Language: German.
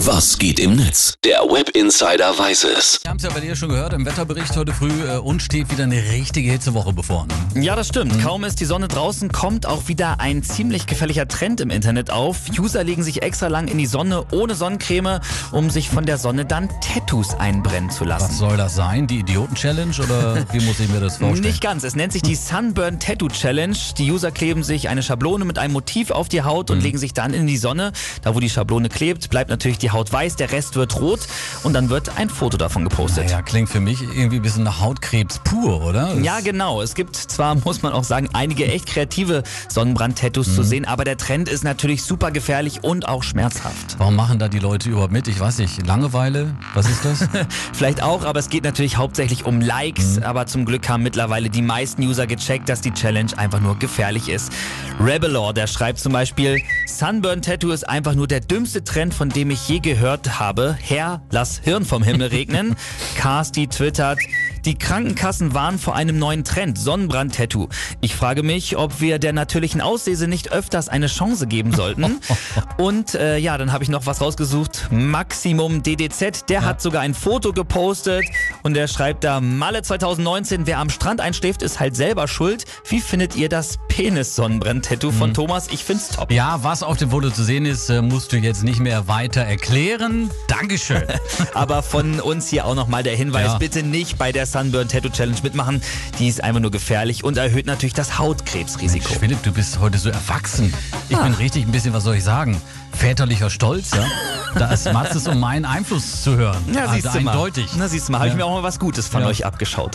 Was geht im Netz? Der Web Insider weiß es. Wir haben es ja bei dir schon gehört im Wetterbericht heute früh. Äh, uns steht wieder eine richtige Hitzewoche bevor. Ne? Ja, das stimmt. Kaum ist die Sonne draußen, kommt auch wieder ein ziemlich gefährlicher Trend im Internet auf. User legen sich extra lang in die Sonne ohne Sonnencreme, um sich von der Sonne dann Tattoos einbrennen zu lassen. Was soll das sein? Die Idioten-Challenge oder wie muss ich mir das vorstellen? Nicht ganz. Es nennt sich die Sunburn Tattoo Challenge. Die User kleben sich eine Schablone mit einem Motiv auf die Haut und legen sich dann in die Sonne. Da, wo die Schablone klebt, bleibt natürlich die Haut weiß, der Rest wird rot und dann wird ein Foto davon gepostet. Naja, klingt für mich irgendwie ein bisschen nach Hautkrebs pur, oder? Das- Ja, genau. Es gibt zwar, muss man auch sagen, einige echt kreative Sonnenbrand-Tattoos zu sehen, aber der Trend ist natürlich super gefährlich und auch schmerzhaft. Warum machen da die Leute überhaupt mit? Ich weiß nicht. Langeweile? Was ist das? Vielleicht auch, aber es geht natürlich hauptsächlich um Likes. Aber zum Glück haben mittlerweile die meisten User gecheckt, dass die Challenge einfach nur gefährlich ist. Rebelor, der schreibt zum Beispiel, Sunburn Tattoo ist einfach nur der dümmste Trend, von dem ich je gehört habe. Herr, lass Hirn vom Himmel regnen. Casti twittert, die Krankenkassen warnen vor einem neuen Trend, Sonnenbrand-Tattoo. Ich frage mich, ob wir der natürlichen Auslese nicht öfters eine Chance geben sollten. Und äh, ja, dann habe ich noch was rausgesucht. Maximum DDZ, der hat sogar ein Foto gepostet und der schreibt da, Malle 2019, wer am Strand einschläft, ist halt selber schuld. Wie findet ihr das Penis-Sonnenbrand-Tattoo von Thomas? Ich find's top. ja, was auf dem Foto zu sehen ist, äh, musst du jetzt nicht mehr weiter erklären. Dankeschön. Aber von uns hier auch nochmal der Hinweis, Ja. bitte nicht bei der Sunburn Tattoo Challenge mitmachen. Die ist einfach nur gefährlich und erhöht natürlich das Hautkrebsrisiko. Mensch, Philipp, du bist heute so erwachsen. Ich bin richtig ein bisschen, was soll ich sagen, väterlicher Stolz, ja? Da ist Matzes, um meinen Einfluss zu hören. Ja, also siehst du mal. eindeutig. Na, siehst du mal, habe ich Ja. mir auch mal was Gutes von Ja. euch abgeschaut.